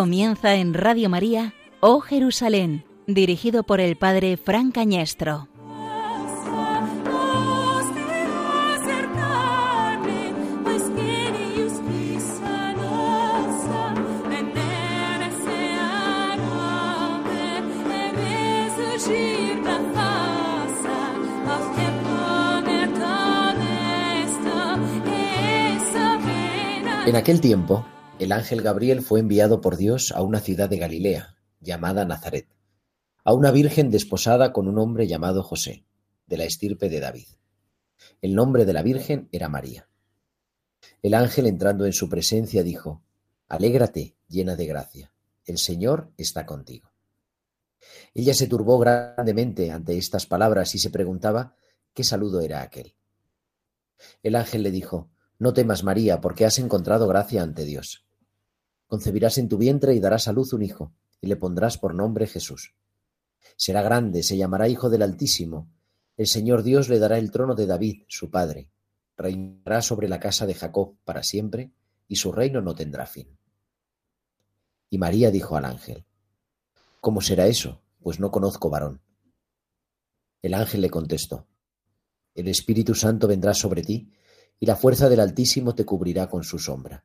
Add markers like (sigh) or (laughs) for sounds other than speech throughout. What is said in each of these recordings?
Comienza en Radio María, Oh Jerusalén, dirigido por el Padre Fran Cañestro. En aquel tiempo, el ángel Gabriel fue enviado por Dios a una ciudad de Galilea, llamada Nazaret, a una virgen desposada con un hombre llamado José, de la estirpe de David. El nombre de la virgen era María. El ángel entrando en su presencia dijo, Alégrate, llena de gracia, el Señor está contigo. Ella se turbó grandemente ante estas palabras y se preguntaba qué saludo era aquel. El ángel le dijo, no temas, María, porque has encontrado gracia ante Dios. Concebirás en tu vientre y darás a luz un hijo, y le pondrás por nombre Jesús. Será grande, se llamará Hijo del Altísimo. El Señor Dios le dará el trono de David, su padre. Reinará sobre la casa de Jacob para siempre, y su reino no tendrá fin. Y María dijo al ángel, ¿Cómo será eso? Pues no conozco varón. El ángel le contestó, El Espíritu Santo vendrá sobre ti, y la fuerza del Altísimo te cubrirá con su sombra.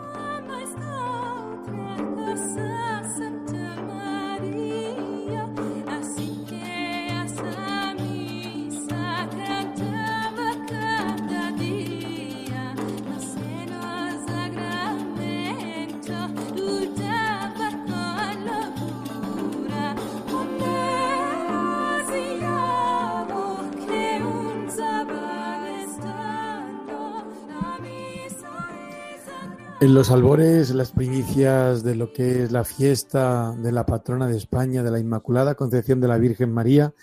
Los albores, las primicias de lo que es la fiesta de la patrona de España, de la Inmaculada Concepción de la Virgen María,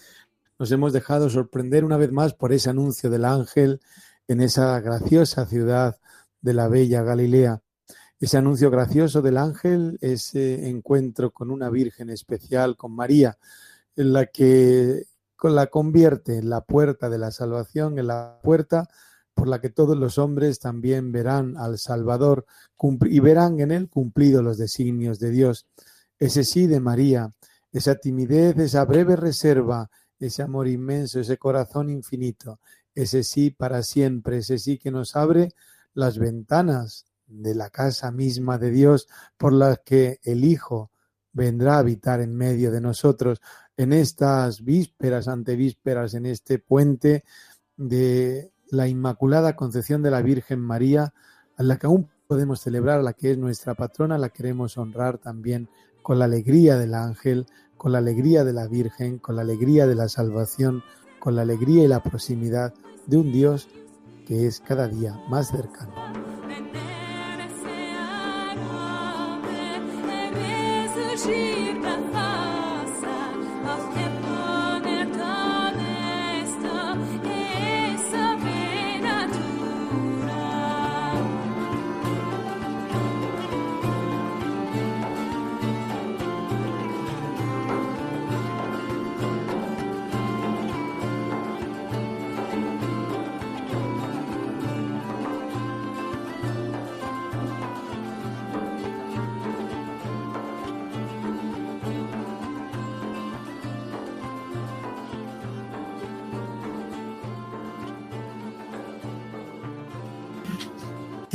nos hemos dejado sorprender una vez más por ese anuncio del ángel en esa graciosa ciudad de la bella Galilea. Ese anuncio gracioso del ángel, ese encuentro con una Virgen especial, con María, en la que la convierte en la puerta de la salvación, en la puerta por la que todos los hombres también verán al Salvador y verán en él cumplidos los designios de Dios. Ese sí de María, esa timidez, esa breve reserva, ese amor inmenso, ese corazón infinito, ese sí para siempre, ese sí que nos abre las ventanas de la casa misma de Dios por las que el Hijo vendrá a habitar en medio de nosotros en estas vísperas, antevísperas, en este puente de la Inmaculada Concepción de la Virgen María, a la que aún podemos celebrar, la que es nuestra patrona, la queremos honrar también con la alegría del ángel, con la alegría de la Virgen, con la alegría de la salvación, con la alegría y la proximidad de un Dios que es cada día más cercano.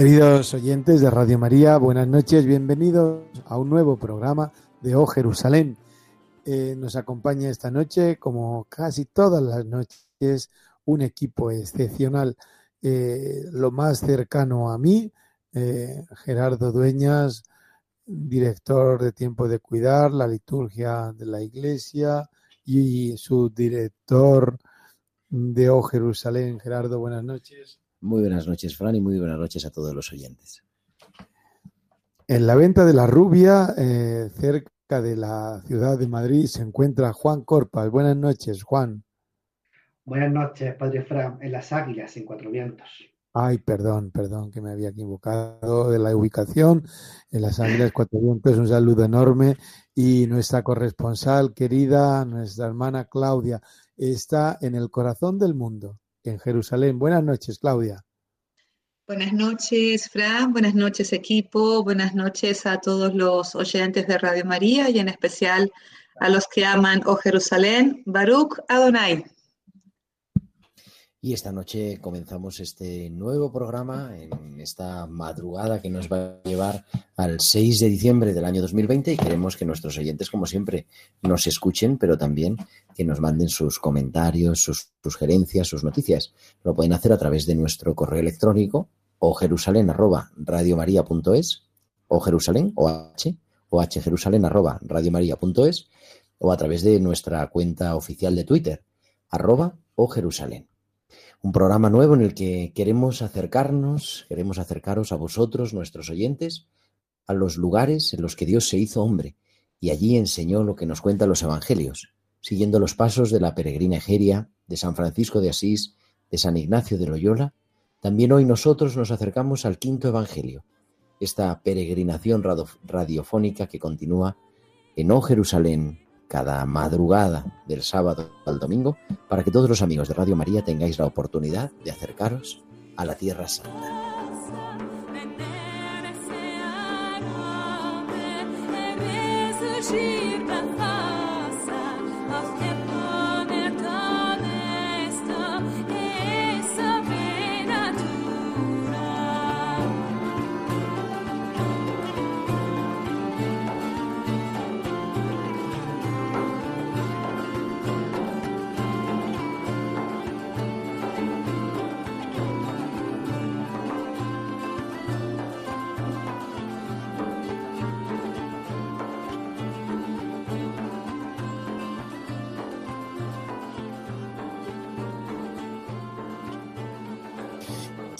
Queridos oyentes de Radio María, buenas noches, bienvenidos a un nuevo programa de Oh Jerusalén. Eh, nos acompaña esta noche, como casi todas las noches, un equipo excepcional. Eh, lo más cercano a mí, eh, Gerardo Dueñas, director de Tiempo de Cuidar, la liturgia de la Iglesia y su director de Oh Jerusalén. Gerardo, buenas noches. Muy buenas noches, Fran, y muy buenas noches a todos los oyentes. En la venta de la rubia, eh, cerca de la ciudad de Madrid, se encuentra Juan Corpas. Buenas noches, Juan. Buenas noches, Padre Fran, en las Águilas, en Cuatro Vientos. Ay, perdón, perdón, que me había equivocado de la ubicación. En las Águilas Cuatro Vientos, un saludo enorme. Y nuestra corresponsal querida, nuestra hermana Claudia, está en el corazón del mundo, en Jerusalén. Buenas noches, Claudia. Buenas noches, Fran. Buenas noches, equipo. Buenas noches a todos los oyentes de Radio María y en especial a los que aman, oh Jerusalén, Baruch Adonai. Y esta noche comenzamos este nuevo programa en esta madrugada que nos va a llevar al 6 de diciembre del año 2020 y queremos que nuestros oyentes, como siempre, nos escuchen, pero también que nos manden sus comentarios, sus sugerencias, sus noticias. Lo pueden hacer a través de nuestro correo electrónico o jerusalén arroba radiomaria.es o jerusalén o h o h jerusalén arroba radiomaria.es o a través de nuestra cuenta oficial de Twitter arroba o jerusalén un programa nuevo en el que queremos acercarnos, queremos acercaros a vosotros, nuestros oyentes, a los lugares en los que Dios se hizo hombre y allí enseñó lo que nos cuentan los evangelios, siguiendo los pasos de la peregrina Egeria, de San Francisco de Asís, de San Ignacio de Loyola. También hoy nosotros nos acercamos al quinto evangelio, esta peregrinación radiofónica que continúa en O Jerusalén, cada madrugada del sábado al domingo para que todos los amigos de Radio María tengáis la oportunidad de acercaros a la Tierra Santa.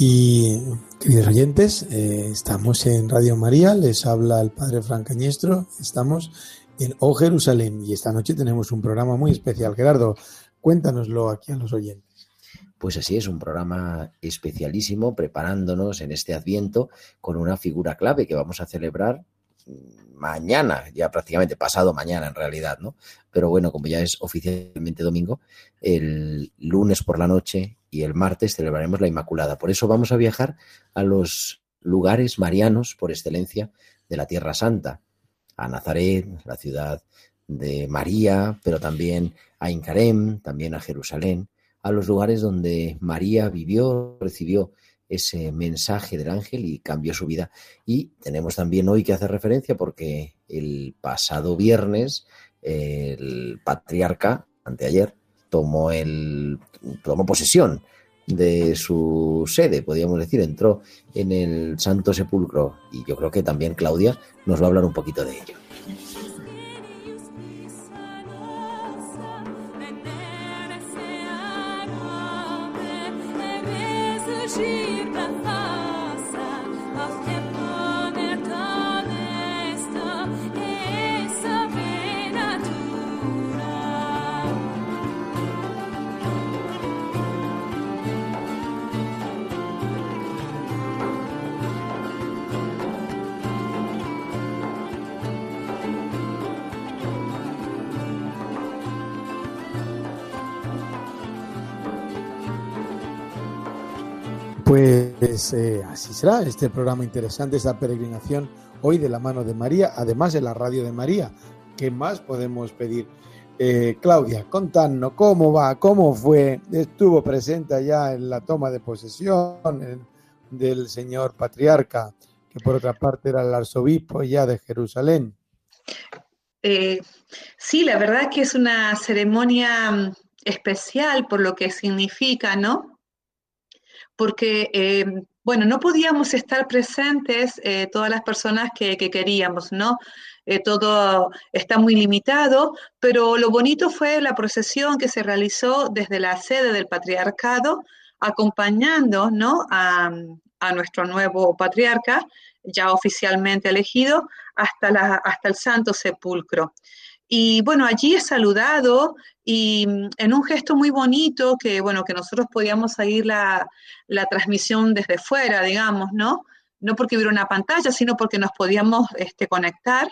Y queridos oyentes, eh, estamos en Radio María, les habla el Padre Francañestro, estamos en O Jerusalén y esta noche tenemos un programa muy especial. Gerardo, cuéntanoslo aquí a los oyentes. Pues así es, un programa especialísimo preparándonos en este adviento con una figura clave que vamos a celebrar mañana, ya prácticamente pasado mañana en realidad, ¿no? Pero bueno, como ya es oficialmente domingo, el lunes por la noche y el martes celebraremos la Inmaculada. Por eso vamos a viajar a los lugares marianos por excelencia de la Tierra Santa, a Nazaret, la ciudad de María, pero también a Incarem, también a Jerusalén, a los lugares donde María vivió, recibió ese mensaje del ángel y cambió su vida. Y tenemos también hoy que hacer referencia porque el pasado viernes el patriarca, anteayer, tomó, el, tomó posesión de su sede, podríamos decir, entró en el Santo Sepulcro y yo creo que también Claudia nos va a hablar un poquito de ello. Pues eh, así será este programa interesante, esta peregrinación hoy de la mano de María, además de la radio de María. ¿Qué más podemos pedir? Eh, Claudia, contanos cómo va, cómo fue, estuvo presente allá en la toma de posesión del señor patriarca, que por otra parte era el arzobispo ya de Jerusalén. Eh, sí, la verdad que es una ceremonia mm, especial por lo que significa, ¿no? Porque, eh, bueno, no podíamos estar presentes eh, todas las personas que, queríamos, ¿no? Eh, todo está muy limitado, pero lo bonito fue la procesión que se realizó desde la sede del patriarcado, acompañando, ¿no? A, nuestro nuevo patriarca, ya oficialmente elegido, hasta, la, hasta el Santo Sepulcro. Y bueno, allí es saludado y mm, en un gesto muy bonito que, bueno, que nosotros podíamos seguir la, la transmisión desde fuera, digamos, ¿no? No porque hubiera una pantalla, sino porque nos podíamos este, conectar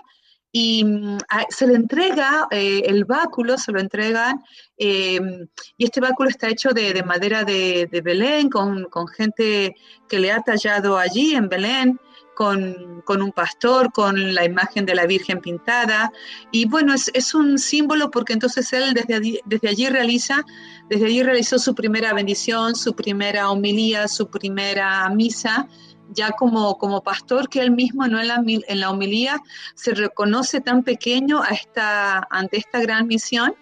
y mm, se le entrega eh, el báculo, se lo entregan, em, y este báculo está hecho de, madera de, Belén, con, gente que le ha tallado allí en Belén, con, un pastor, con la imagen de la Virgen pintada, y bueno, es, un símbolo porque entonces él desde allí, desde allí realiza, desde allí realizó su primera bendición, su primera homilía, su primera misa, ya como, como pastor que él mismo no en la, en la homilía se reconoce tan pequeño a esta, ante esta gran misión,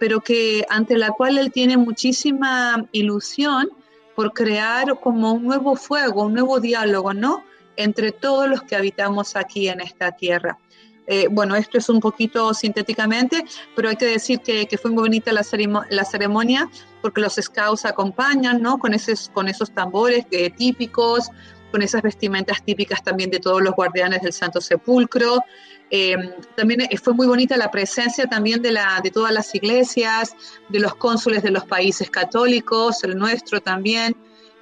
pero que ante la cual él tiene muchísima ilusión por crear como un nuevo fuego, un nuevo diálogo, ¿no? Entre todos los que habitamos aquí en esta tierra. Eh, bueno, esto es un poquito sintéticamente, pero hay que decir que, fue muy bonita la, ceremonia porque los scouts acompañan, ¿no? Con, esos, con esos tambores eh, típicos, con esas vestimentas típicas también de todos los guardianes del Santo Sepulcro. Eh, también fue muy bonita la presencia también de todas las iglesias, de los cónsules de los países católicos, el nuestro también.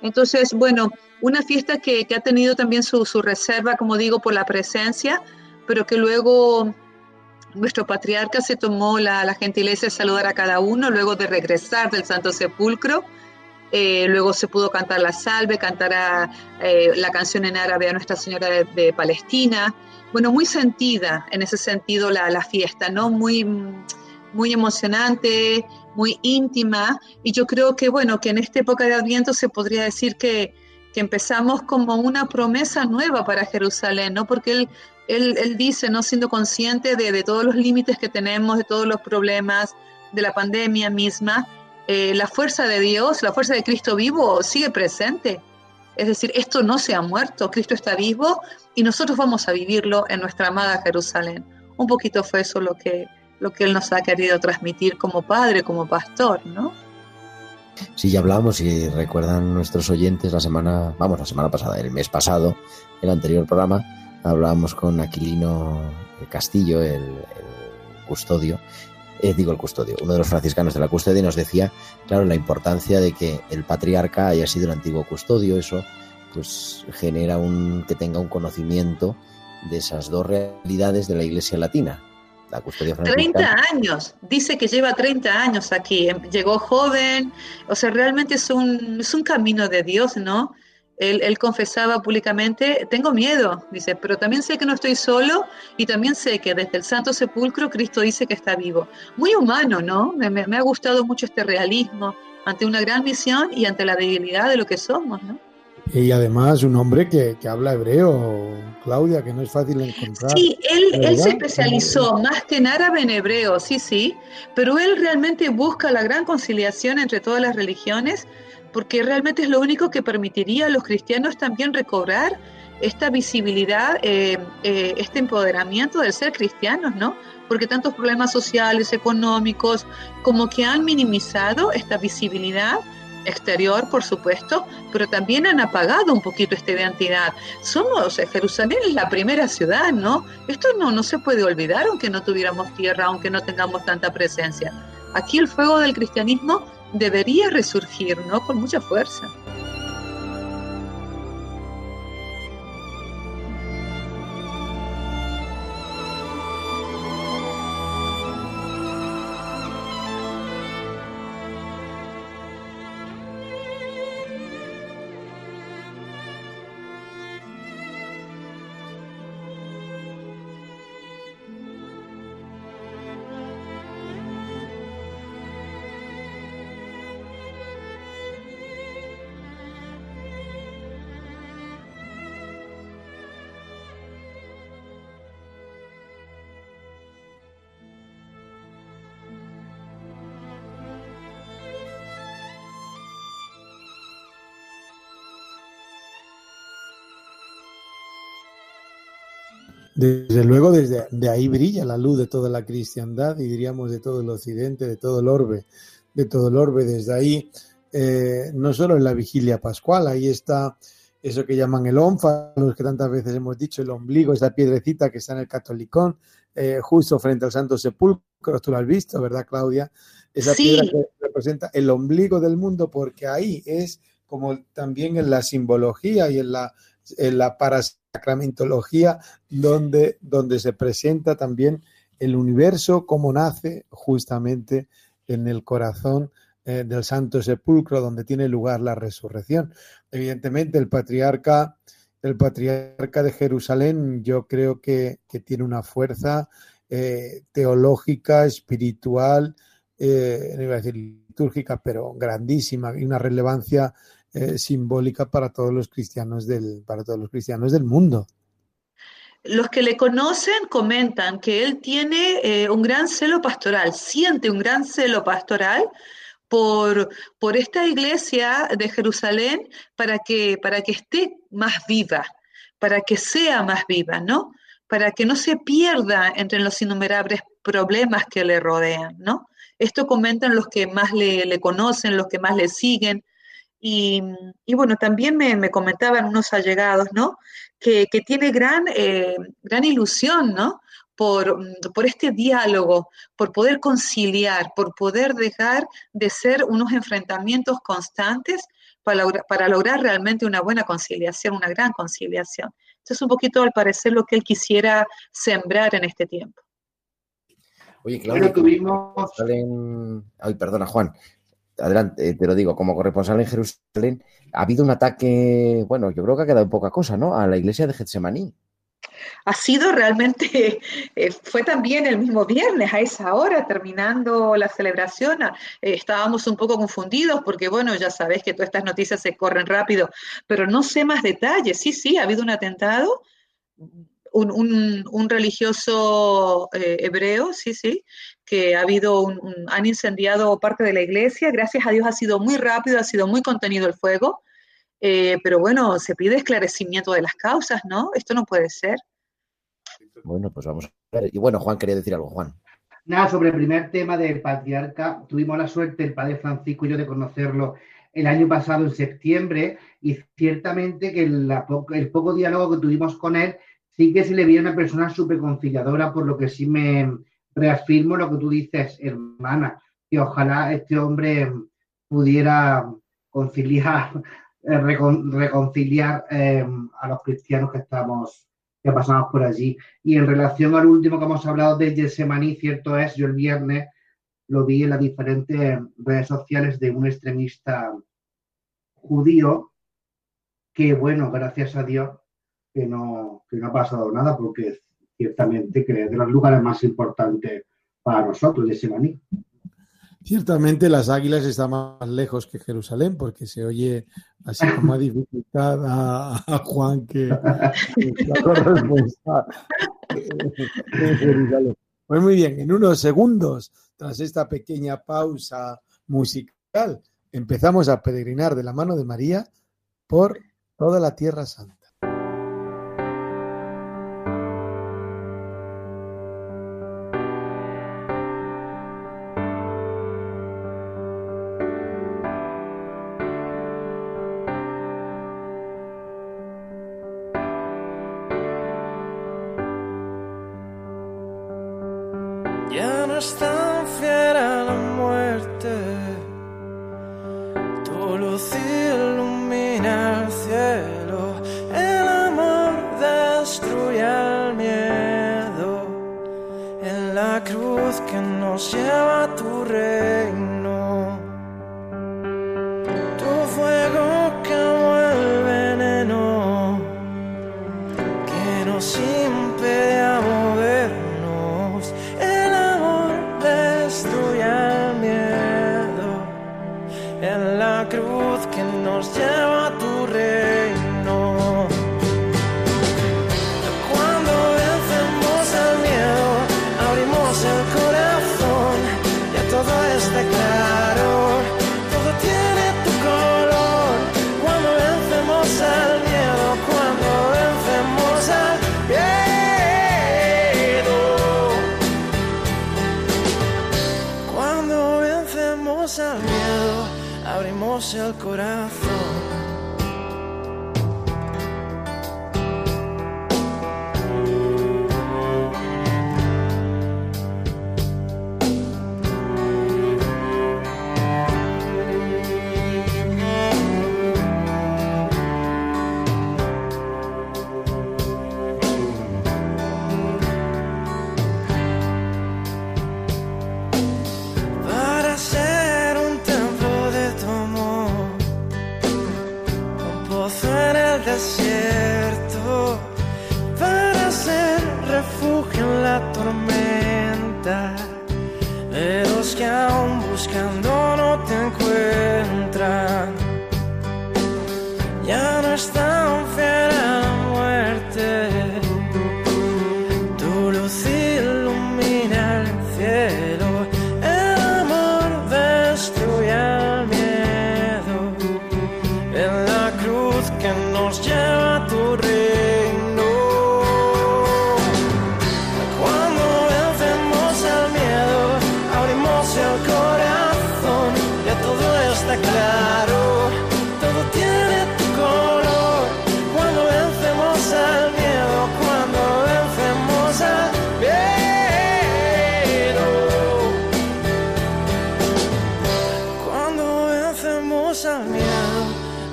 Entonces, bueno, una fiesta que, ha tenido también su, reserva, como digo, por la presencia, pero que luego nuestro patriarca se tomó la, la gentileza de saludar a cada uno luego de regresar del Santo Sepulcro eh, luego se pudo cantar la salve, cantar eh, la canción en árabe a Nuestra Señora de, Palestina. Bueno, muy sentida en ese sentido la, fiesta, ¿no? Muy, muy emocionante, muy íntima. Y yo creo que, bueno, que en esta época de Adviento se podría decir que, empezamos como una promesa nueva para Jerusalén, ¿no? Porque él, él, dice, ¿no? Siendo consciente de, de todos los límites que tenemos, de todos los problemas, de la pandemia misma, eh, la fuerza de Dios, la fuerza de Cristo vivo sigue presente. Es decir, esto no se ha muerto, Cristo está vivo y nosotros vamos a vivirlo en nuestra amada Jerusalén. Un poquito fue eso lo que, lo que Él nos ha querido transmitir como padre, como pastor, ¿no? Sí, ya hablamos y recuerdan nuestros oyentes la semana, vamos, la semana pasada, el mes pasado, el anterior programa, hablábamos con Aquilino Castillo, el custodio, eh, digo el custodio, uno de los franciscanos de la custodia nos decía, claro, la importancia de que el patriarca haya sido el antiguo custodio, eso pues genera un que tenga un conocimiento de esas dos realidades de la Iglesia latina. La custodia franciscana. 30 años, dice que lleva 30 años aquí, em, llegó joven, o sea, realmente es un, es un camino de Dios, ¿no? Él, confesaba públicamente, tengo miedo, dice, pero también sé que no estoy solo y también sé que desde el Santo Sepulcro Cristo dice que está vivo. Muy humano, ¿no? Me, ha gustado mucho este realismo ante una gran misión y ante la debilidad de lo que somos, ¿no? Y además un hombre que, habla hebreo, Claudia, que no es fácil encontrar. Sí, él, él se especializó más que en árabe en hebreo, sí, sí, pero él realmente busca la gran conciliación entre todas las religiones porque realmente es lo único que permitiría a los cristianos también recobrar esta visibilidad, eh, eh, este empoderamiento del ser cristianos, ¿no? Porque tantos problemas sociales, económicos, como que han minimizado esta visibilidad exterior, por supuesto, pero también han apagado un poquito esta identidad. Somos, eh, Jerusalén es la primera ciudad, ¿no? Esto no, no se puede olvidar, aunque no tuviéramos tierra, aunque no tengamos tanta presencia. Aquí el fuego del cristianismo debería resurgir, ¿no? Con mucha fuerza. Desde luego, desde de ahí brilla la luz de toda la cristiandad y diríamos de todo el occidente, de todo el orbe, de todo el orbe. Desde ahí, eh, no solo en la vigilia pascual, ahí está eso que llaman el los que tantas veces hemos dicho, el ombligo, esa piedrecita que está en el catolicón, eh, justo frente al Santo Sepulcro, tú lo has visto, ¿verdad, Claudia? Esa piedra que representa el ombligo del mundo, porque ahí es como también en la simbología y en la, la parasacramentología, donde, donde se presenta también el universo como nace justamente en el corazón eh, del Santo Sepulcro, donde tiene lugar la resurrección. Evidentemente, el patriarca, el patriarca de Jerusalén, yo creo que, tiene una fuerza eh, teológica, espiritual, eh, no iba a decir litúrgica, pero grandísima y una relevancia simbólica para todos los cristianos del, para todos los cristianos del mundo. Los que le conocen comentan que él tiene un gran celo pastoral, siente un gran celo pastoral por, por esta iglesia de Jerusalén para que, para que esté más viva, para que sea más viva, ¿no? Para que no se pierda entre los innumerables problemas que le rodean, ¿no? Esto comentan los que más le, conocen, los que más le siguen. Y, bueno, también me, comentaban unos allegados, ¿no? Que, tiene gran, eh, gran ilusión, ¿no? Mm, por, este diálogo, por poder conciliar, por poder dejar de ser unos enfrentamientos constantes para, para lograr realmente una buena conciliación, una gran conciliación. Esto es un poquito, al parecer, lo que él quisiera sembrar en este tiempo. Oye, Claudia, tuvimos... Ay, perdona, Juan. Adelante, eh, te lo digo, como corresponsal en Jerusalén, ha habido un ataque, bueno, yo creo que ha quedado poca cosa, ¿no? A la iglesia de Getsemaní ha sido realmente, (laughs) eh, fue también el mismo viernes a esa hora, terminando la celebración, eh, estábamos un poco confundidos porque, bueno, ya sabes que todas estas noticias se corren rápido, pero no sé más detalles. Sí, sí, ha habido un atentado, un, religioso eh, hebreo, sí, sí, que ha habido un, han incendiado parte de la iglesia, gracias a Dios ha sido muy rápido, ha sido muy contenido el fuego. pero bueno, se pide esclarecimiento de las causas, ¿no? Esto no puede ser. Bueno, pues vamos a ver. Y bueno, Juan quería decir algo, Juan. Nada, sobre el primer tema del patriarca, tuvimos la suerte, el padre Francisco y yo, de conocerlo el año pasado, en septiembre, y ciertamente que el, el poco diálogo que tuvimos con él, sí que se le veía una persona súper conciliadora, por lo que sí me reafirmo lo que tú dices, hermana, que ojalá este hombre pudiera conciliar, (laughs) eh, reconciliar eh, a los cristianos que estamos que pasamos por allí. Y en relación al último que hemos hablado de Getsemaní, cierto es, yo el viernes lo vi en las diferentes redes sociales de un extremista judío que, bueno, gracias a Dios, que no, que no ha pasado nada, porque ciertamente que es de los lugares más importantes para nosotros, Getsemaní. Ciertamente las águilas están más lejos que Jerusalén, porque se oye así como a dificultad a, Juan que, (laughs) Pues muy bien, en unos segundos, tras esta pequeña pausa musical, empezamos a peregrinar de la mano de María por toda la Tierra Santa. está claro, todo tiene tu color. Cuando vencemos al miedo, cuando vencemos al miedo. Cuando vencemos al miedo, abrimos el corazón.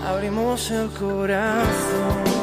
abrimos el corazón.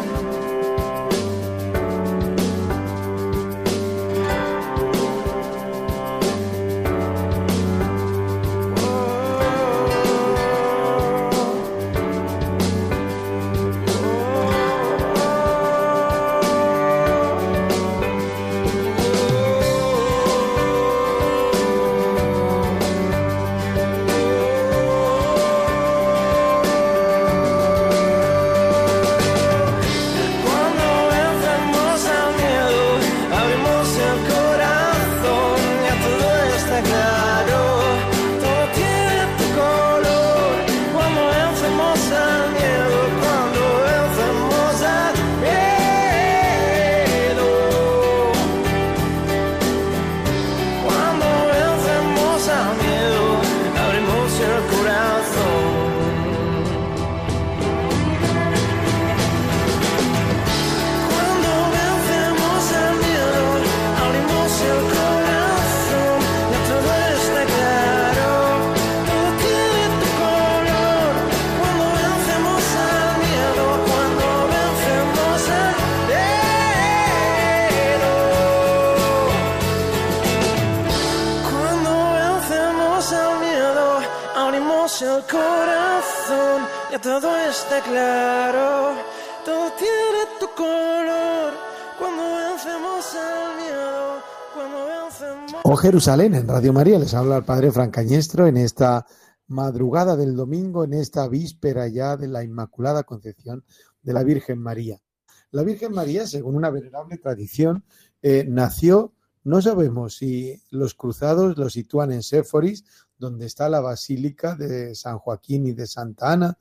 Jerusalén, en Radio María, les habla el Padre Francañestro en esta madrugada del domingo, en esta víspera ya de la Inmaculada Concepción de la Virgen María. La Virgen María, según una venerable tradición, eh, nació, no sabemos si los cruzados lo sitúan en Séforis, donde está la Basílica de San Joaquín y de Santa Ana,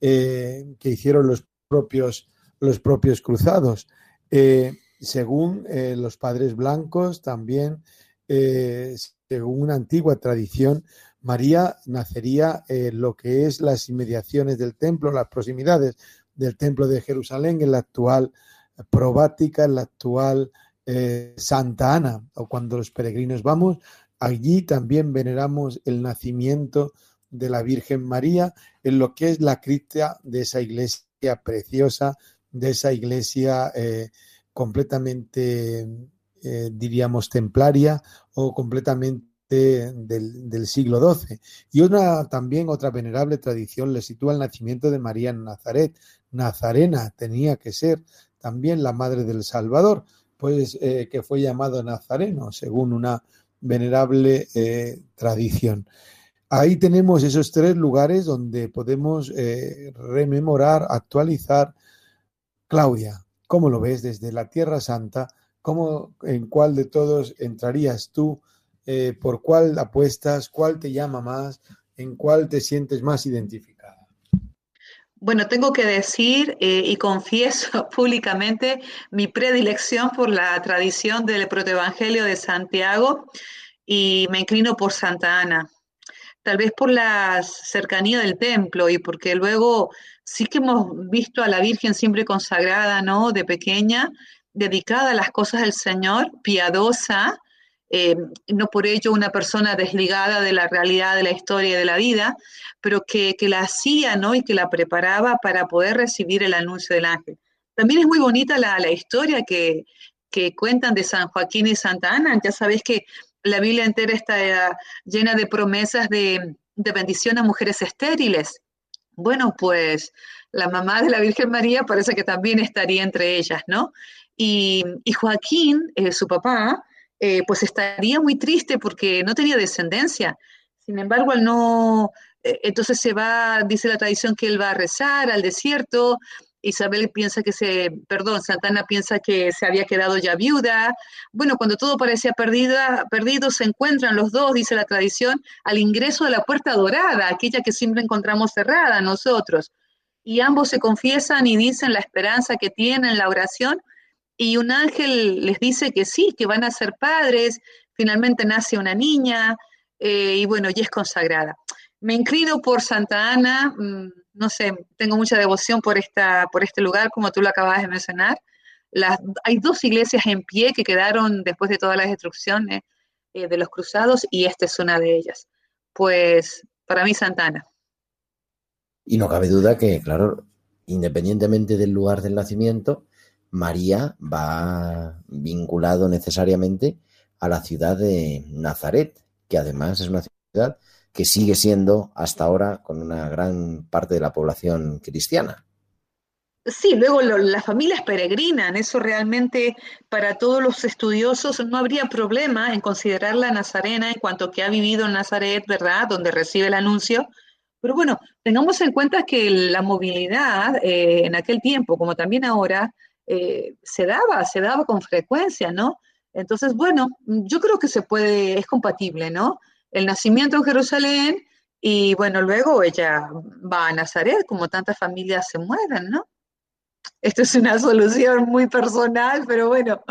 eh, que hicieron los propios, los propios cruzados. Eh, según los padres blancos, también eh, según una antigua tradición, María nacería en lo que es las inmediaciones del templo, las proximidades del templo de Jerusalén, en la actual probática, en la actual eh, Santa Ana, o cuando los peregrinos vamos, allí también veneramos el nacimiento de la Virgen María en lo que es la cripta de esa iglesia preciosa, de esa iglesia eh, completamente eh, diríamos, templaria o completamente del, siglo XII. Y una también otra venerable tradición le sitúa el nacimiento de María en Nazaret. Nazarena tenía que ser también la madre del Salvador, pues eh, que fue llamado Nazareno, según una venerable tradición. Ahí tenemos esos tres lugares donde podemos rememorar, actualizar. Claudia, ¿cómo lo ves desde la Tierra Santa? ¿Cómo, en cuál de todos entrarías tú? Eh, ¿Por cuál apuestas? ¿Cuál te llama más? ¿En cuál te sientes más identificada? Bueno, tengo que decir eh, y confieso (laughs) públicamente mi predilección por la tradición del protoevangelio de Santiago y me inclino por Santa Ana. Tal vez por la cercanía del templo y porque luego sí que hemos visto a la Virgen siempre consagrada, ¿no? De pequeña dedicada a las cosas del Señor, piadosa, eh, no por ello una persona desligada de la realidad de la historia y de la vida, pero que, la hacía ¿no? y que la preparaba para poder recibir el anuncio del ángel. También es muy bonita la, historia que, cuentan de San Joaquín y Santa Ana. Ya sabéis que la Biblia entera está eh, llena de promesas de, de bendición a mujeres estériles. Bueno, pues la mamá de la Virgen María parece que también estaría entre ellas, ¿no? Y, Joaquín, eh, su papá, eh, pues estaría muy triste porque no tenía descendencia. Sin embargo, al no, entonces se va, dice la tradición que él va a rezar al desierto. Isabel piensa que se, perdón, Santana piensa que se había quedado ya viuda. Bueno, cuando todo parecía perdida, perdido, se encuentran los dos, dice la tradición, al ingreso de la puerta dorada, aquella que siempre encontramos cerrada nosotros. Y ambos se confiesan y dicen la esperanza que tienen, la oración, y un ángel les dice que sí, que van a ser padres, finalmente nace una niña eh, y bueno, y es consagrada. Me inclino por Santa Ana, mm, no sé, tengo mucha devoción por, esta, por este lugar, como tú lo acabas de mencionar. Las, hay dos iglesias en pie que quedaron después de todas las destrucciones eh, de los cruzados y esta es una de ellas. Pues para mí Santa Ana. Y no cabe duda que, claro, independientemente del lugar del nacimiento, María va vinculado necesariamente a la ciudad de Nazaret, que además es una ciudad que sigue siendo hasta ahora con una gran parte de la población cristiana. Sí, luego las familias peregrinan, eso realmente para todos los estudiosos no habría problema en considerar la nazarena en cuanto que ha vivido en Nazaret, ¿verdad? Donde recibe el anuncio. Pero bueno, tengamos en cuenta que la movilidad eh, en aquel tiempo, como también ahora, eh, se daba, se daba con frecuencia, ¿no? Entonces, bueno, yo creo que se puede, es compatible, ¿no? El nacimiento en Jerusalén y bueno, luego ella va a Nazaret, como tantas familias se mueven, ¿no? Esto es una (laughs) solución muy personal, pero bueno.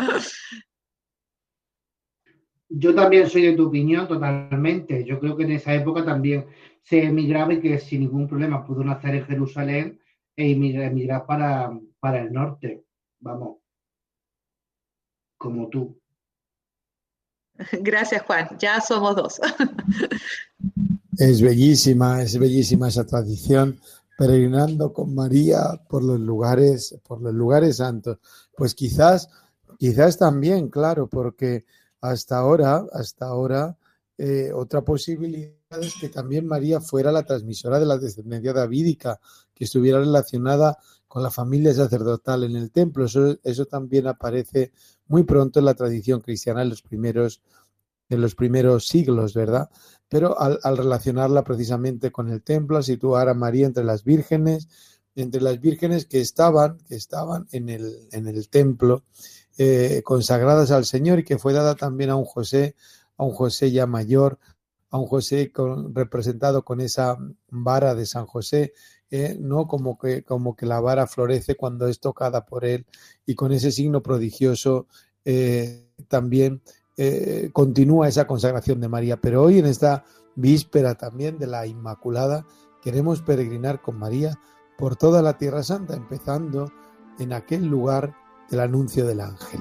Yo también soy de tu opinión totalmente. Yo creo que en esa época también se emigraba y que sin ningún problema pudo nacer en Jerusalén e emigrar, para, para el norte. Vamos, como tú. (laughs) Gracias, Juan. Ya somos dos. (laughs) Es bellísima, es bellísima esa tradición peregrinando con María por los lugares, por los lugares santos. Pues quizás, quizás también, claro, porque hasta ahora, hasta ahora, eh, otra posibilidad es que también María fuera la transmisora de la descendencia davídica, que estuviera relacionada con la familia sacerdotal en el templo. Eso, eso también aparece muy pronto en la tradición cristiana en los primeros, en los primeros siglos, ¿verdad? pero al, relacionarla precisamente con el templo, al situar a María entre las vírgenes, entre las vírgenes que estaban, que estaban en el, en el templo, eh, consagradas al Señor y que fue dada también a un José, a un José ya mayor, a un José representado con esa vara de San José, eh, ¿no? Como que, como que la vara florece cuando es tocada por él y con ese signo prodigioso eh, también eh, continúa esa consagración de María. Pero hoy en esta víspera también de la Inmaculada queremos peregrinar con María por toda la Tierra Santa, empezando en aquel lugar del anuncio del ángel.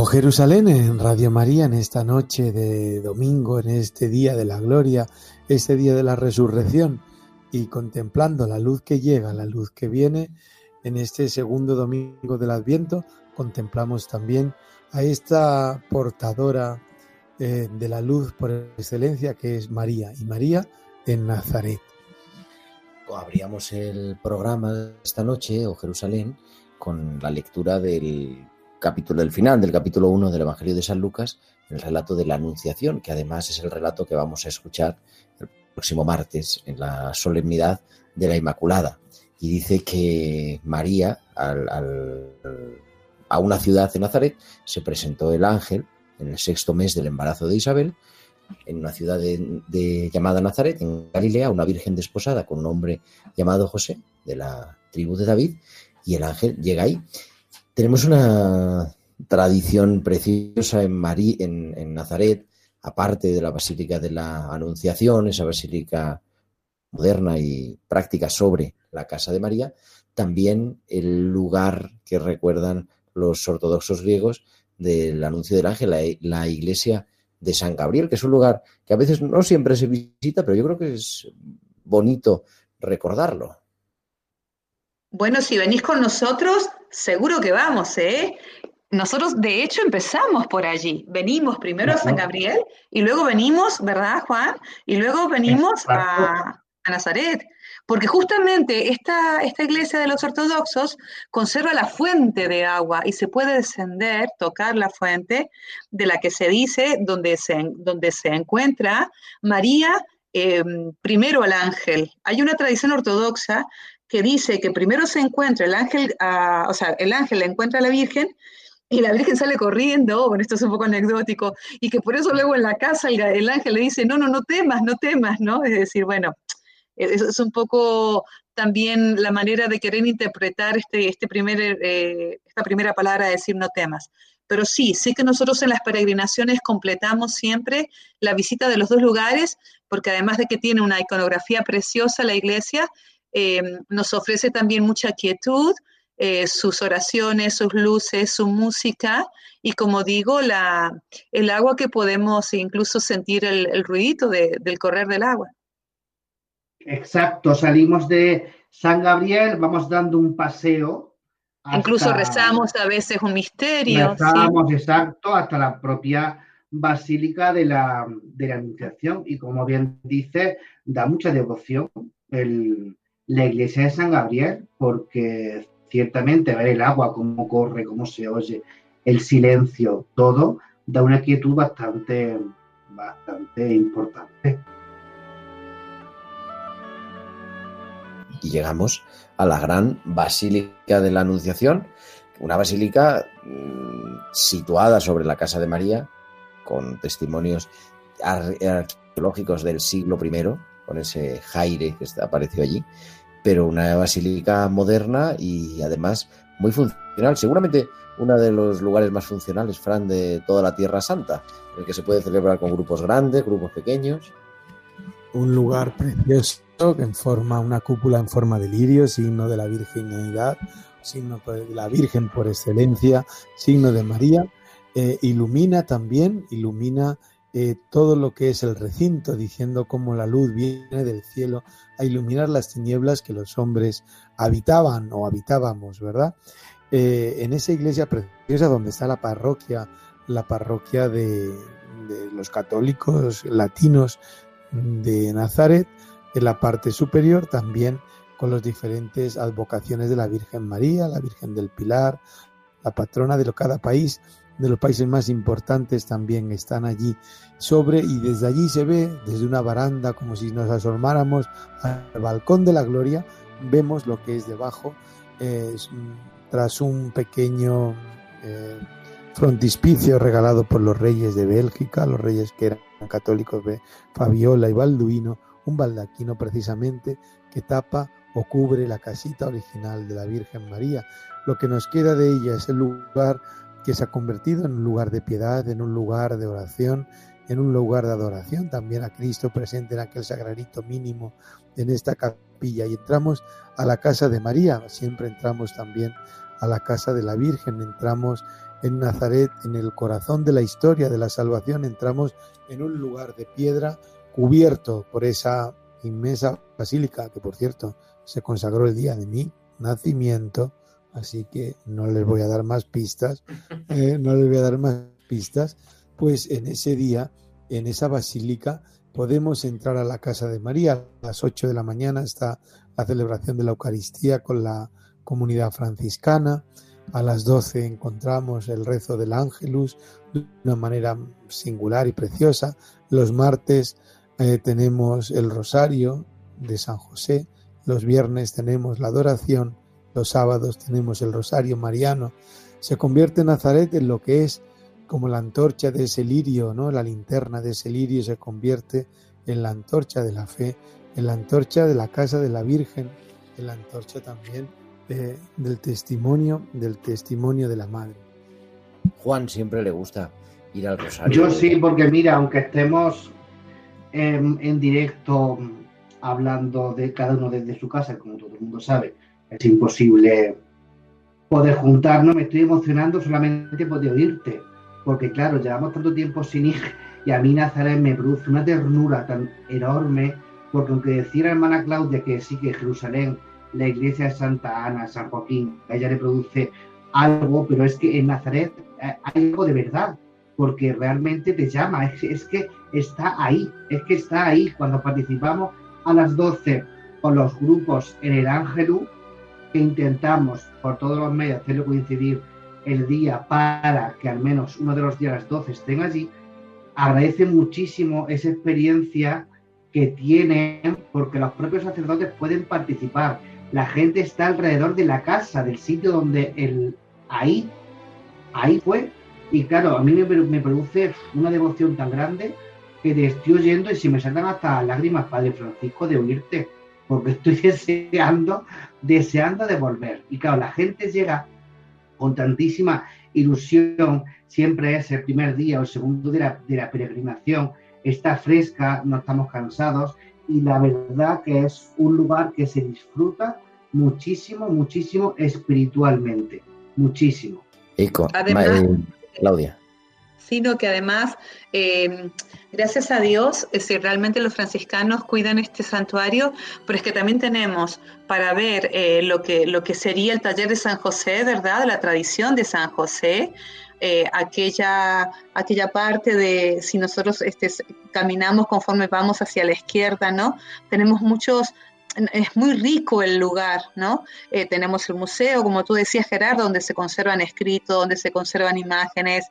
Oh Jerusalén, en Radio María, en esta noche de domingo, en este día de la gloria, este día de la resurrección, y contemplando la luz que llega, la luz que viene, en este segundo domingo del Adviento, contemplamos también a esta portadora eh, de la luz por excelencia que es María, y María en Nazaret. Abríamos el programa esta noche, o Jerusalén, con la lectura del capítulo, el final del capítulo 1 del Evangelio de San Lucas, el relato de la Anunciación, que además es el relato que vamos a escuchar el próximo martes en la solemnidad de la Inmaculada. Y dice que María, a una ciudad de Nazaret, se presentó el ángel en el sexto mes del embarazo de Isabel, en una ciudad de, llamada Nazaret, en Galilea, una virgen desposada con un hombre llamado José, de la tribu de David, y el ángel llega ahí. Tenemos una tradición preciosa en, en, Nazaret, aparte de la Basílica de la Anunciación, esa basílica moderna y práctica sobre la Casa de María, también el lugar que recuerdan los ortodoxos griegos del anuncio del ángel, la, iglesia de San Gabriel, que es un lugar que a veces no siempre se visita, pero yo creo que es bonito recordarlo. Bueno, si venís con nosotros, seguro que vamos, ¿eh? Nosotros, de hecho, empezamos por allí. Venimos primero a San Gabriel y luego venimos, ¿verdad, Juan? Y luego venimos a, a Nazaret porque justamente esta, esta iglesia de los ortodoxos conserva la fuente de agua y se puede descender, tocar la fuente de la que se dice, donde se, donde se encuentra María, em, primero al ángel. Hay una tradición ortodoxa que dice que primero se encuentra el ángel, o sea, el ángel encuentra a la Virgen y la Virgen sale corriendo, bueno, esto es un poco anecdótico, y que por eso luego en la casa el, el ángel le dice, no, no, no temas, no temas, ¿no? Es decir, bueno, es, un poco también la manera de querer interpretar este, este primer, eh, esta primera palabra de decir no temas. Pero sí, sí que nosotros en las peregrinaciones completamos siempre la visita de los dos lugares, porque además de que tiene una iconografía preciosa la iglesia, eh, nos ofrece también mucha quietud, eh, sus oraciones, sus luces, su música y como digo, la, el agua que podemos incluso sentir el, el ruidito del correr del agua. Exacto, salimos de San Gabriel, vamos dando un paseo. Incluso rezamos a veces un misterio. Rezamos, exacto, hasta la propia Basílica de la, de la Anunciación. Y como bien dice, da mucha devoción la iglesia de San Gabriel, porque ciertamente ver el agua, cómo corre, cómo se oye, el silencio, todo, da una quietud bastante, bastante importante. y llegamos a la gran Basílica de la Anunciación, una basílica mm, situada sobre la Casa de María, con testimonios arqueológicos del siglo I, con ese Jaire que apareció allí, pero una basílica moderna y además muy funcional. Seguramente uno de los lugares más funcionales, Fran, de toda la Tierra Santa, en el que se puede celebrar con grupos grandes, grupos pequeños. Un lugar precioso que en forma una cúpula en forma de lirio, signo de la virginidad, signo de la Virgen por excelencia, signo de María, eh, ilumina también, ilumina eh, todo lo que es el recinto, diciendo cómo la luz viene del cielo a iluminar las tinieblas que los hombres habitaban o habitábamos, ¿verdad? Eh, en esa iglesia preciosa donde está la parroquia, la parroquia de los católicos latinos de Nazaret, en la parte superior también con las diferentes advocaciones de la Virgen María, la Virgen del Pilar, la patrona de cada país, de los países más importantes también están allí sobre y desde allí se ve desde una baranda como si nos asomáramos al balcón de la gloria, vemos lo que es debajo tras un pequeño eh, frontispicio regalado por los reyes de Bélgica, los reyes que eran católicos de Fabiola y Balduino, un baldaquino precisamente que tapa o cubre la casita original de la Virgen María. Lo que nos queda de ella es el lugar que se ha convertido en un lugar de piedad, en un lugar de oración, en un lugar de adoración. También a Cristo presente en aquel sagradito mínimo en esta capilla. Y entramos a la casa de María, siempre entramos también a la casa de la Virgen, entramos en Nazaret, en el corazón de la historia de la salvación, entramos en un lugar de piedra cubierto por esa inmensa basílica, que por cierto se consagró el día de mi nacimiento, así que no les voy a dar más pistas, eh, no les voy a dar más pistas, pues en ese día, en esa basílica, podemos entrar a la casa de María. A las 8 de la mañana está la celebración de la Eucaristía con la comunidad franciscana. A las 12 encontramos el rezo del Ángelus de una manera singular y preciosa. Los martes eh, tenemos el rosario de San José. Los viernes tenemos la adoración. Los sábados tenemos el rosario mariano. Se convierte Nazaret en lo que es como la antorcha de ese lirio, ¿no? La linterna de ese lirio se convierte en la antorcha de la fe, en la antorcha de la casa de la Virgen, en la antorcha también del testimonio, del testimonio de la madre. Juan siempre le gusta ir al rosario. Yo sí, porque mira, aunque estemos en, directo hablando de cada uno desde su casa, como todo el mundo sabe, es imposible poder juntarnos, me estoy emocionando solamente por oírte, porque claro, llevamos tanto tiempo sin ir (laughs) y a mí Nazaret me produce una ternura tan enorme, porque aunque decía hermana Claudia que sí que Jerusalén la iglesia de Santa Ana, San Joaquín, a ella le produce algo, pero es que en Nazaret eh, hay algo de verdad, porque realmente te llama, es, que está ahí, es que está ahí. Cuando participamos a las 12 con los grupos en el Ángelus, que intentamos por todos los medios hacerlo coincidir el día para que al menos uno de los días a las 12 estén allí, agradece muchísimo esa experiencia que tienen porque los propios sacerdotes pueden participar la gente está alrededor de la casa, del sitio donde el, ahí, ahí fue. Y claro, a mí me, produce una devoción tan grande que te estoy oyendo y si me saltan hasta lágrimas, Padre Francisco, de oírte, porque estoy (laughs) deseando, deseando de volver. Y claro, la gente llega con tantísima ilusión, siempre es el primer día o el segundo de la, de la peregrinación, está fresca, no estamos cansados y la verdad que es un lugar que se disfruta muchísimo, muchísimo espiritualmente, muchísimo. Además, eh, Claudia. Sino que además, em, gracias a Dios, eh, si realmente los franciscanos cuidan este santuario, pero es que también tenemos para ver eh, lo, que, lo que sería el taller de San José, ¿verdad? La tradición de San José, eh, aquella, aquella parte de si nosotros este, caminamos conforme vamos hacia la izquierda, ¿no? Tenemos muchos, es muy rico el lugar, ¿no? Eh, tenemos el museo, como tú decías, Gerardo, donde se conservan escritos, donde se conservan imágenes,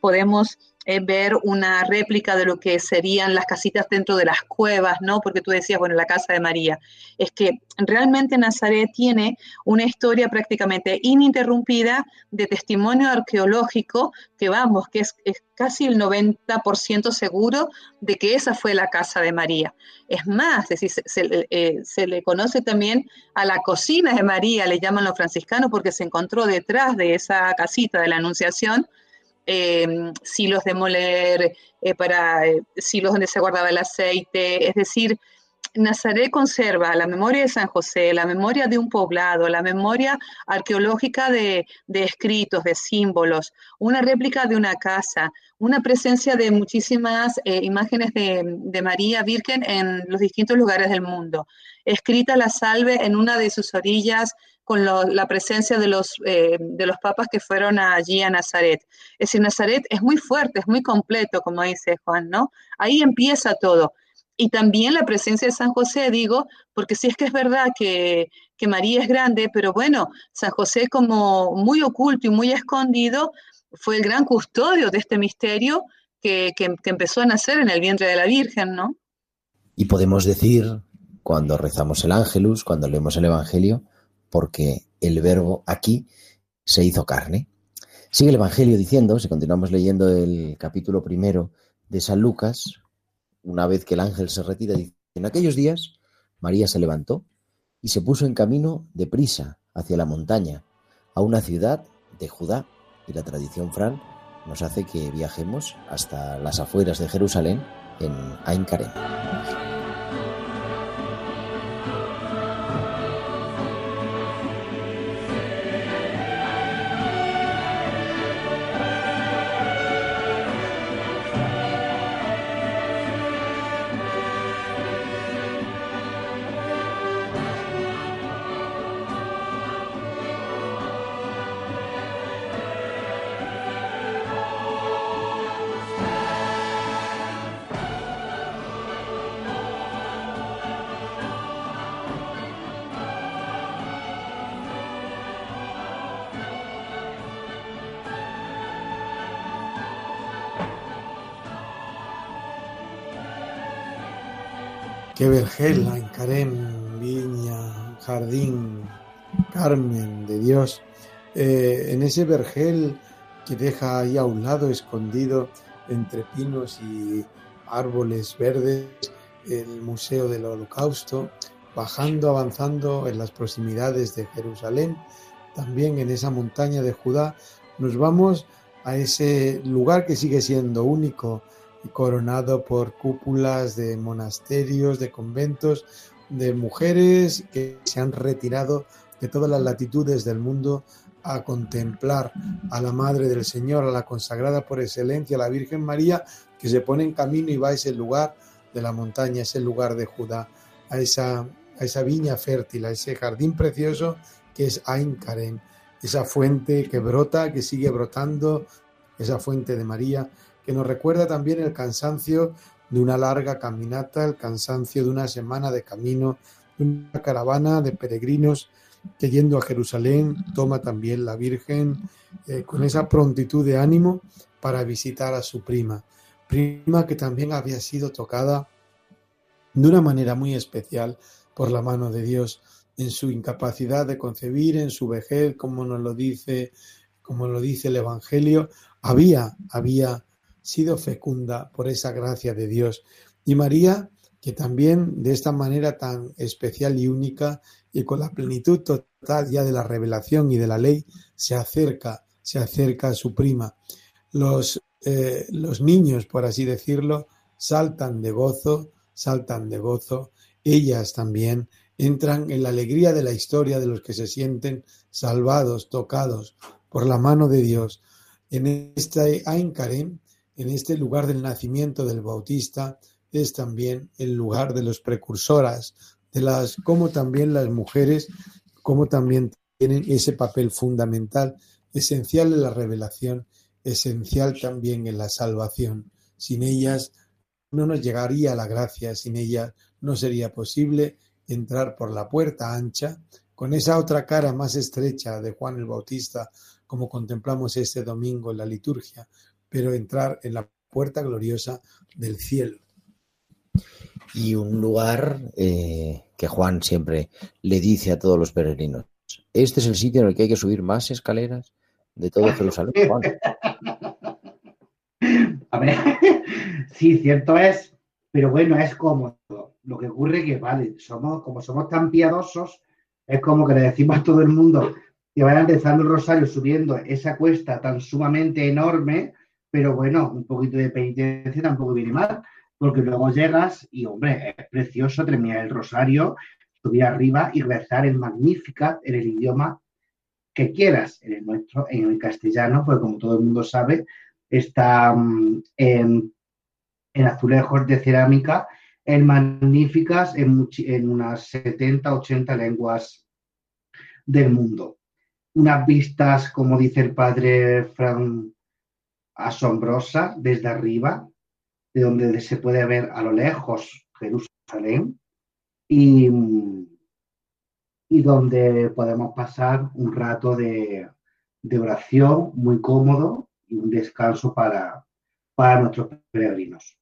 podemos ver una réplica de lo que serían las casitas dentro de las cuevas, ¿no? Porque tú decías, bueno, la casa de María. Es que realmente Nazaret tiene una historia prácticamente ininterrumpida de testimonio arqueológico que vamos, que es, casi el 90% seguro de que esa fue la casa de María. Es más, es eh, se, le conoce también a la cocina de María, le llaman los franciscanos, porque se encontró detrás de esa casita de la Anunciación eh, silos de moler, eh, para eh, silos donde se guardaba el aceite, es decir, Nazaret conserva la memoria de San José, la memoria de un poblado, la memoria arqueológica de, escritos, de símbolos, una réplica de una casa, una presencia de muchísimas imágenes de, María Virgen en los distintos lugares del mundo. Escrita la salve en una de sus orillas con la presencia de los, eh, de los papas que fueron allí a Nazaret. Es decir, Nazaret es muy fuerte, es muy completo, como dice Juan, ¿no? Ahí empieza todo. Y también la presencia de San José, digo, porque sí es que es verdad que, María es grande, pero bueno, San José como muy oculto y muy escondido, fue el gran custodio de este misterio que, que, que, empezó a nacer en el vientre de la Virgen, ¿no? Y podemos decir, cuando rezamos el ángelus, cuando leemos el Evangelio, porque el verbo aquí se hizo carne. Sigue el Evangelio diciendo, si continuamos leyendo el capítulo primero de San Lucas, una vez que el ángel se retira, dice, en aquellos días María se levantó y se puso en camino de prisa hacia la montaña, a una ciudad de Judá, y la tradición Fran nos hace que viajemos hasta las afueras de Jerusalén en Ain Karem. Qué vergel, Carem, viña, jardín, Carmen de Dios. Eh, en ese vergel que deja ahí a un lado, escondido entre pinos y árboles verdes, el Museo del Holocausto, bajando, avanzando en las proximidades de Jerusalén, también en esa montaña de Judá, nos vamos a ese lugar que sigue siendo único coronado por cúpulas de monasterios, de conventos, de mujeres que se han retirado de todas las latitudes del mundo a contemplar a la Madre del Señor, a la consagrada por excelencia, a la Virgen María, que se pone en camino y va a ese lugar de la montaña, ese lugar de Judá, a esa, a esa viña fértil, a ese jardín precioso que es Ain Karen, esa fuente que brota, que sigue brotando, esa fuente de María, que nos recuerda también el cansancio de una larga caminata, el cansancio de una semana de camino, de una caravana de peregrinos que yendo a Jerusalén toma también la Virgen eh, con esa prontitud de ánimo para visitar a su prima, prima que también había sido tocada de una manera muy especial por la mano de Dios en su incapacidad de concebir, en su vejez, como nos lo dice, como lo dice el Evangelio, había, había sido fecunda por esa gracia de Dios. Y María, que también de esta manera tan especial y única y con la plenitud total ya de la revelación y de la ley, se acerca, se acerca a su prima. Los, eh, los niños, por así decirlo, saltan de gozo, saltan de gozo, ellas también entran en la alegría de la historia de los que se sienten salvados, tocados por la mano de Dios. En este Ain en este lugar del nacimiento del Bautista, es también el lugar de los precursoras, de las, como también las mujeres, como también tienen ese papel fundamental, esencial en la revelación, esencial también en la salvación. Sin ellas no nos llegaría la gracia, sin ellas no sería posible entrar por la puerta ancha, con esa otra cara más estrecha de Juan el Bautista, como contemplamos este domingo en la liturgia, pero entrar en la puerta gloriosa del cielo. Y un lugar eh, que Juan siempre le dice a todos los peregrinos, este es el sitio en el que hay que subir más escaleras de todo Jerusalén. Juan. (laughs) A ver, sí, cierto es, pero bueno, es cómodo. Lo que ocurre es que, vale, somos, como somos tan piadosos, es como que le decimos a todo el mundo que vayan empezando el rosario subiendo esa cuesta tan sumamente enorme, pero bueno, un poquito de penitencia tampoco viene mal, porque luego llegas y, hombre, es precioso terminar el rosario, subir arriba y rezar el Magnificat en el idioma que quieras, en el nuestro, en el castellano, porque como todo el mundo sabe, está mm, en, azulejos de cerámica, el Magnificat en, en unas 70, 80 lenguas del mundo. Unas vistas, como dice el padre Fran, asombrosa desde arriba, de donde se puede ver a lo lejos Jerusalén y, y donde podemos pasar un rato de, oración muy cómodo y un descanso para, para nuestros peregrinos.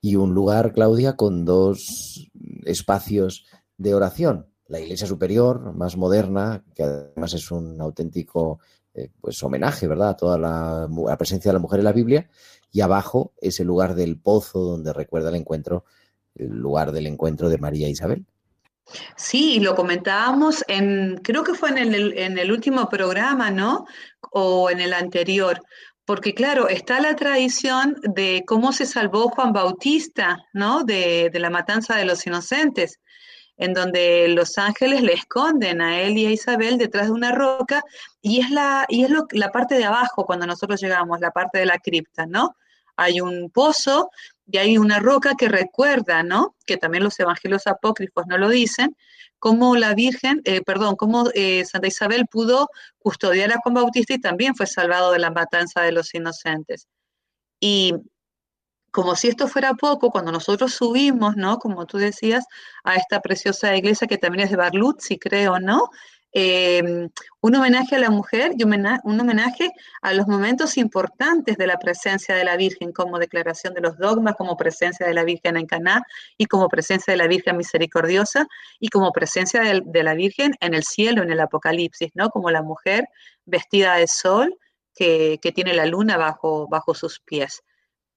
Y un lugar, Claudia, con dos espacios de oración. La iglesia superior, más moderna, que además es un auténtico eh, pues homenaje, ¿verdad?, a toda la, presencia de la mujer en la Biblia, y abajo es el lugar del pozo donde recuerda el encuentro, el lugar del encuentro de María e Isabel. Sí, lo comentábamos en, creo que fue en el, en el último programa, ¿no? O en el anterior, porque claro, está la tradición de cómo se salvó Juan Bautista, ¿no? De, de la matanza de los inocentes en donde los ángeles le esconden a él y a Isabel detrás de una roca, y es la, y es la parte de abajo cuando nosotros llegamos, la parte de la cripta, ¿no? Hay un pozo y hay una roca que recuerda, ¿no? Que también los evangelios apócrifos no lo dicen, cómo la Virgen, eh, perdón, cómo eh, Santa Isabel pudo custodiar a Juan Bautista y también fue salvado de la matanza de los inocentes. Y como si esto fuera poco, cuando nosotros subimos, ¿no? Como tú decías, a esta preciosa iglesia que también es de Barluzzi, creo, ¿no? eh, un homenaje a la mujer y un homenaje a los momentos importantes de la presencia de la Virgen, como declaración de los dogmas, como presencia de la Virgen en Caná y como presencia de la Virgen misericordiosa y como presencia de, la Virgen en el cielo, en el Apocalipsis, ¿no? Como la mujer vestida de sol que, tiene la luna bajo sus pies.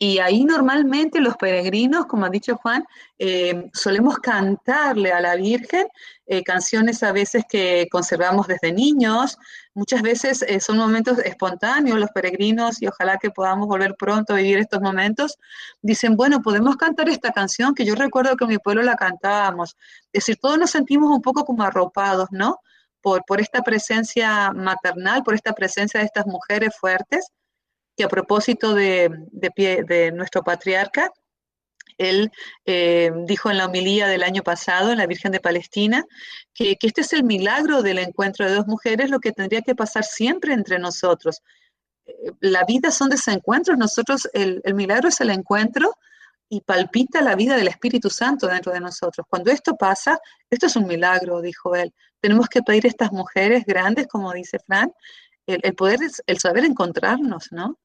Y ahí normalmente los peregrinos, como ha dicho Juan, eh, solemos cantarle a la Virgen eh, canciones a veces que conservamos desde niños. Muchas veces eh, son momentos espontáneos los peregrinos y ojalá que podamos volver pronto a vivir estos momentos. Dicen, bueno, podemos cantar esta canción que yo recuerdo que en mi pueblo la cantábamos. Es decir, todos nos sentimos un poco como arropados, ¿no? Por, por esta presencia maternal, por esta presencia de estas mujeres fuertes que a propósito de, de, nuestro patriarca, él eh, dijo en la homilía del año pasado, en la Virgen de Palestina, que, este es el milagro del encuentro de dos mujeres, lo que tendría que pasar siempre entre nosotros. Eh, la vida son desencuentros, nosotros, el, el milagro es el encuentro y palpita la vida del Espíritu Santo dentro de nosotros. Cuando esto pasa, esto es un milagro, dijo él. Tenemos que pedir a estas mujeres grandes, como dice Fran, el, el poder, el saber encontrarnos, ¿no?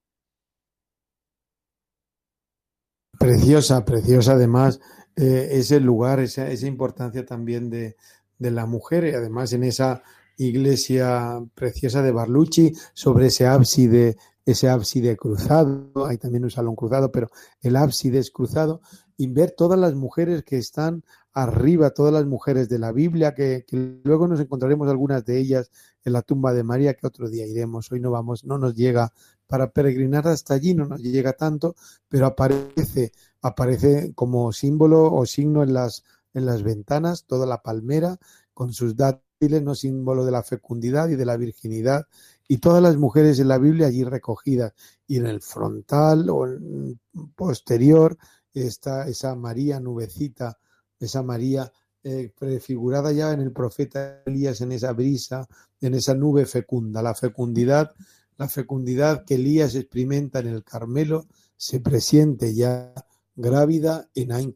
Preciosa, preciosa además eh, ese lugar, esa, importancia también de, de, la mujer y además en esa iglesia preciosa de Barlucci sobre ese ábside, ese ábside cruzado, hay también un salón cruzado, pero el ábside es cruzado y ver todas las mujeres que están arriba, todas las mujeres de la Biblia, que, luego nos encontraremos algunas de ellas en la tumba de María, que otro día iremos, hoy no vamos, no nos llega para peregrinar hasta allí, no nos llega tanto, pero aparece, aparece como símbolo o signo en las, en las ventanas, toda la palmera, con sus dátiles, no símbolo de la fecundidad y de la virginidad, y todas las mujeres en la Biblia allí recogidas, y en el frontal o en posterior está esa María nubecita, esa María eh, prefigurada ya en el profeta Elías, en esa brisa, en esa nube fecunda, la fecundidad la fecundidad que Elías experimenta en el Carmelo se presiente ya grávida en Ain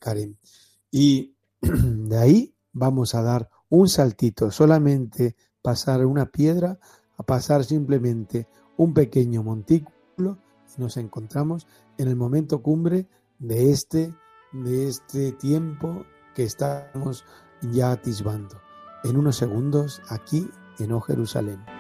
Y (clears throat) de ahí vamos a dar un saltito, solamente pasar una piedra a pasar simplemente un pequeño montículo y nos encontramos en el momento cumbre de este, de este tiempo que estamos ya atisbando. En unos segundos aquí en O Jerusalén.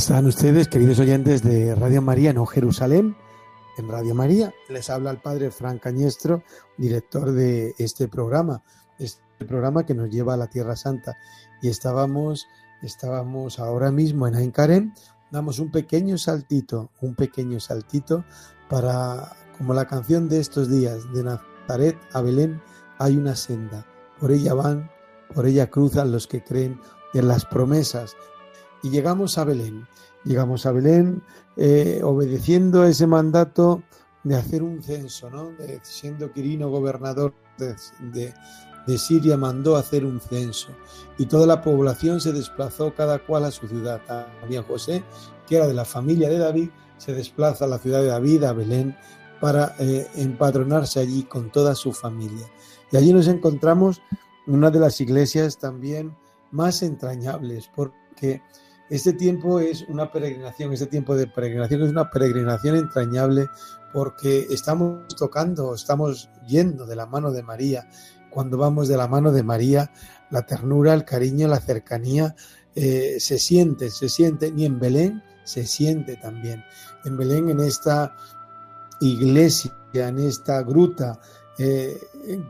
Están ustedes, queridos oyentes de Radio María, no Jerusalén, en Radio María. Les habla el padre Frank Cañestro, director de este programa, este programa que nos lleva a la Tierra Santa. Y estábamos, estábamos ahora mismo en Aincarem, damos un pequeño saltito, un pequeño saltito para, como la canción de estos días, de Nazaret a Belén hay una senda. Por ella van, por ella cruzan los que creen en las promesas y llegamos a Belén. Llegamos a Belén eh, obedeciendo ese mandato de hacer un censo, ¿no? siendo Quirino gobernador de, de, Siria, mandó hacer un censo y toda la población se desplazó cada cual a su ciudad. También José, que era de la familia de David, se desplaza a la ciudad de David, a Belén, para eh, empadronarse allí con toda su familia. Y allí nos encontramos una de las iglesias también más entrañables, porque este tiempo es una peregrinación, este tiempo de peregrinación es una peregrinación entrañable porque estamos tocando, estamos yendo de la mano de María. Cuando vamos de la mano de María, la ternura, el cariño, la cercanía eh, se siente, se siente, y en Belén se siente también. En Belén, en esta iglesia, en esta gruta, eh,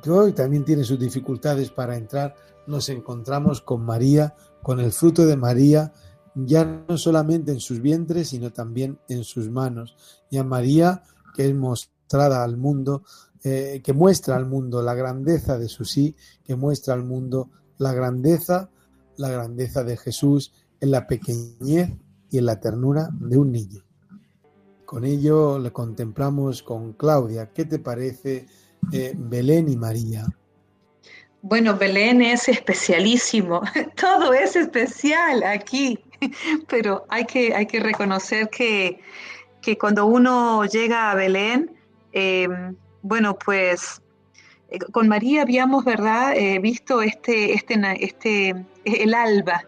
que hoy también tiene sus dificultades para entrar, nos encontramos con María, con el fruto de María, ya no solamente en sus vientres, sino también en sus manos. Y a María, que es mostrada al mundo, eh, que muestra al mundo la grandeza de su sí, que muestra al mundo la grandeza, la grandeza de Jesús en la pequeñez y en la ternura de un niño. Con ello le contemplamos con Claudia. ¿Qué te parece eh, Belén y María? Bueno, Belén es especialísimo, (laughs) todo es especial aquí, (laughs) pero hay que, hay que reconocer que, cuando uno llega a Belén, em, bueno, pues eh, con María habíamos, ¿verdad?, eh, visto este, este, este, el alba,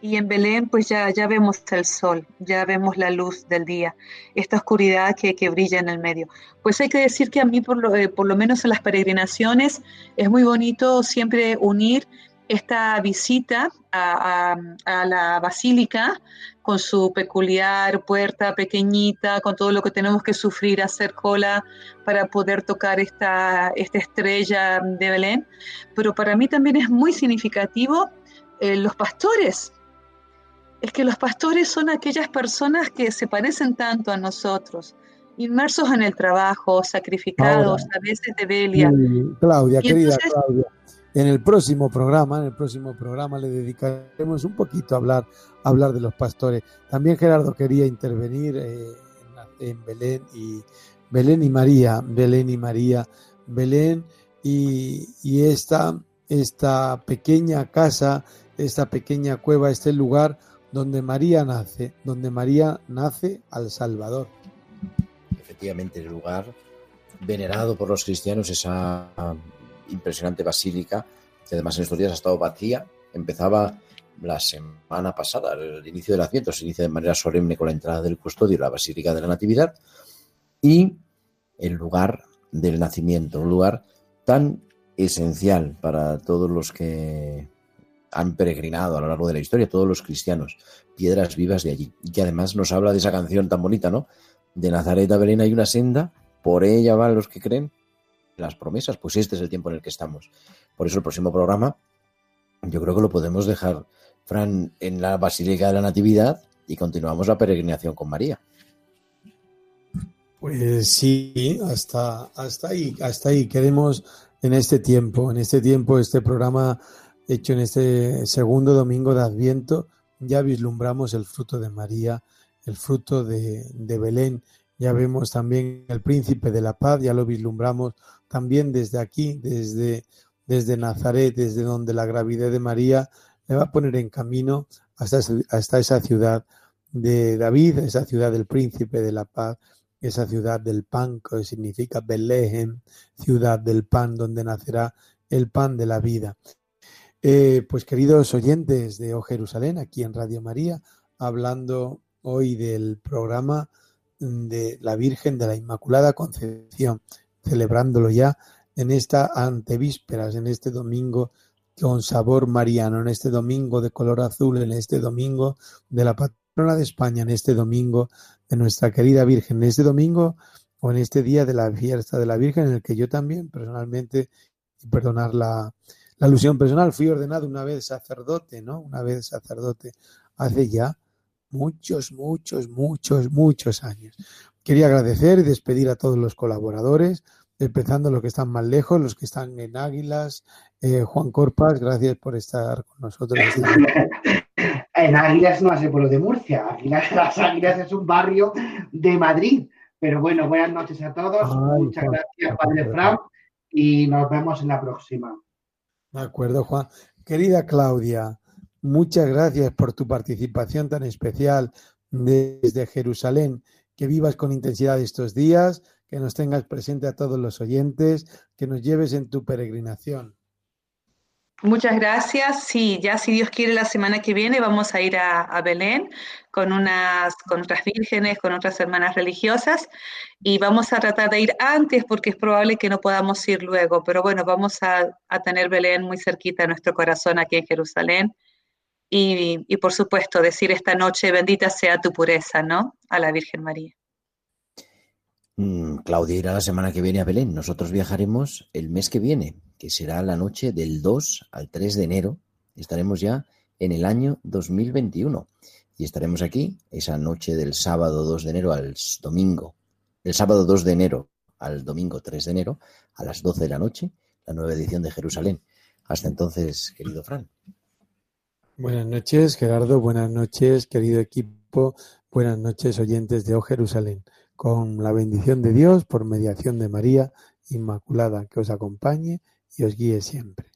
y en Belén pues ya, ya vemos el sol, ya vemos la luz del día, esta oscuridad que, que brilla en el medio. Pues hay que decir que a mí por lo, eh, por lo menos en las peregrinaciones es muy bonito siempre unir esta visita a, a, la basílica con su peculiar puerta pequeñita, con todo lo que tenemos que sufrir, hacer cola para poder tocar esta, esta estrella de Belén. Pero para mí también es muy significativo eh, los pastores es que los pastores son aquellas personas que se parecen tanto a nosotros, inmersos en el trabajo, sacrificados, a veces de Belia. Claudia, querida Claudia, en el próximo programa, en el próximo programa le dedicaremos un poquito a hablar, hablar de los pastores. También Gerardo quería intervenir eh, en Belén y Belén y María, Belén y María, Belén y, y esta, esta pequeña casa, esta pequeña cueva, este lugar donde María nace, donde María nace al Salvador. Efectivamente, el lugar venerado por los cristianos, esa impresionante basílica, que además en estos días ha estado vacía, empezaba la semana pasada, el inicio del Adviento, se inicia de manera solemne con la entrada del custodio, la Basílica de la Natividad, y el lugar del nacimiento, un lugar tan esencial para todos los que han peregrinado a lo largo de la historia, todos los cristianos, piedras vivas de allí. Y además nos habla de esa canción tan bonita, ¿no? De Nazaret a Belén hay una senda, por ella van los que creen las promesas, pues este es el tiempo en el que estamos. Por eso el próximo programa, yo creo que lo podemos dejar, Fran, en la Basílica de la Natividad y continuamos la peregrinación con María. Pues sí, hasta, hasta ahí, hasta ahí queremos en este tiempo, en este tiempo, este programa hecho en este segundo domingo de Adviento, ya vislumbramos el fruto de María, el fruto de, Belén, ya vemos también el príncipe de la paz, ya lo vislumbramos también desde aquí, desde, desde Nazaret, desde donde la gravidez de María le va a poner en camino hasta, hasta esa ciudad de David, esa ciudad del príncipe de la paz, esa ciudad del pan, que significa Belén, ciudad del pan, donde nacerá el pan de la vida. Eh, pues queridos oyentes de O Jerusalén, aquí en Radio María, hablando hoy del programa de la Virgen de la Inmaculada Concepción, celebrándolo ya en esta antevísperas, en este domingo con sabor mariano, en este domingo de color azul, en este domingo de la patrona de España, en este domingo de nuestra querida Virgen, en este domingo o en este día de la fiesta de la Virgen, en el que yo también personalmente, y perdonar la, la alusión personal, fui ordenado una vez sacerdote, ¿no? Una vez sacerdote hace ya muchos, muchos, muchos, muchos años. Quería agradecer y despedir a todos los colaboradores, empezando los que están más lejos, los que están en Águilas. Eh, Juan Corpas, gracias por estar con nosotros. (laughs) en Águilas no hace lo de Murcia, Águilas, las Águilas es un barrio de Madrid. Pero bueno, buenas noches a todos. Muchas gracias, Padre Fran, y nos vemos en la próxima. De acuerdo, Juan. Querida Claudia, muchas gracias por tu participación tan especial desde Jerusalén. Que vivas con intensidad estos días, que nos tengas presente a todos los oyentes, que nos lleves en tu peregrinación. Muchas gracias. Sí, ya si Dios quiere la semana que viene vamos a ir a, Belén con unas con otras vírgenes, con otras hermanas religiosas y vamos a tratar de ir antes porque es probable que no podamos ir luego, pero bueno, vamos a, tener Belén muy cerquita de nuestro corazón aquí en Jerusalén y, por supuesto decir esta noche bendita sea tu pureza, ¿no? A la Virgen María. Mm, Claudia irá la semana que viene a Belén. Nosotros viajaremos el mes que viene, que será la noche del 2 al 3 de enero. Estaremos ya en el año 2021 y estaremos aquí esa noche del sábado 2 de enero al domingo, el sábado 2 de enero al domingo 3 de enero a las 12 de la noche, la nueva edición de Jerusalén. Hasta entonces, querido Fran. Buenas noches, Gerardo. Buenas noches, querido equipo. Buenas noches, oyentes de O Jerusalén. Con la bendición de Dios, por mediación de María Inmaculada, que os acompañe y os guíe siempre.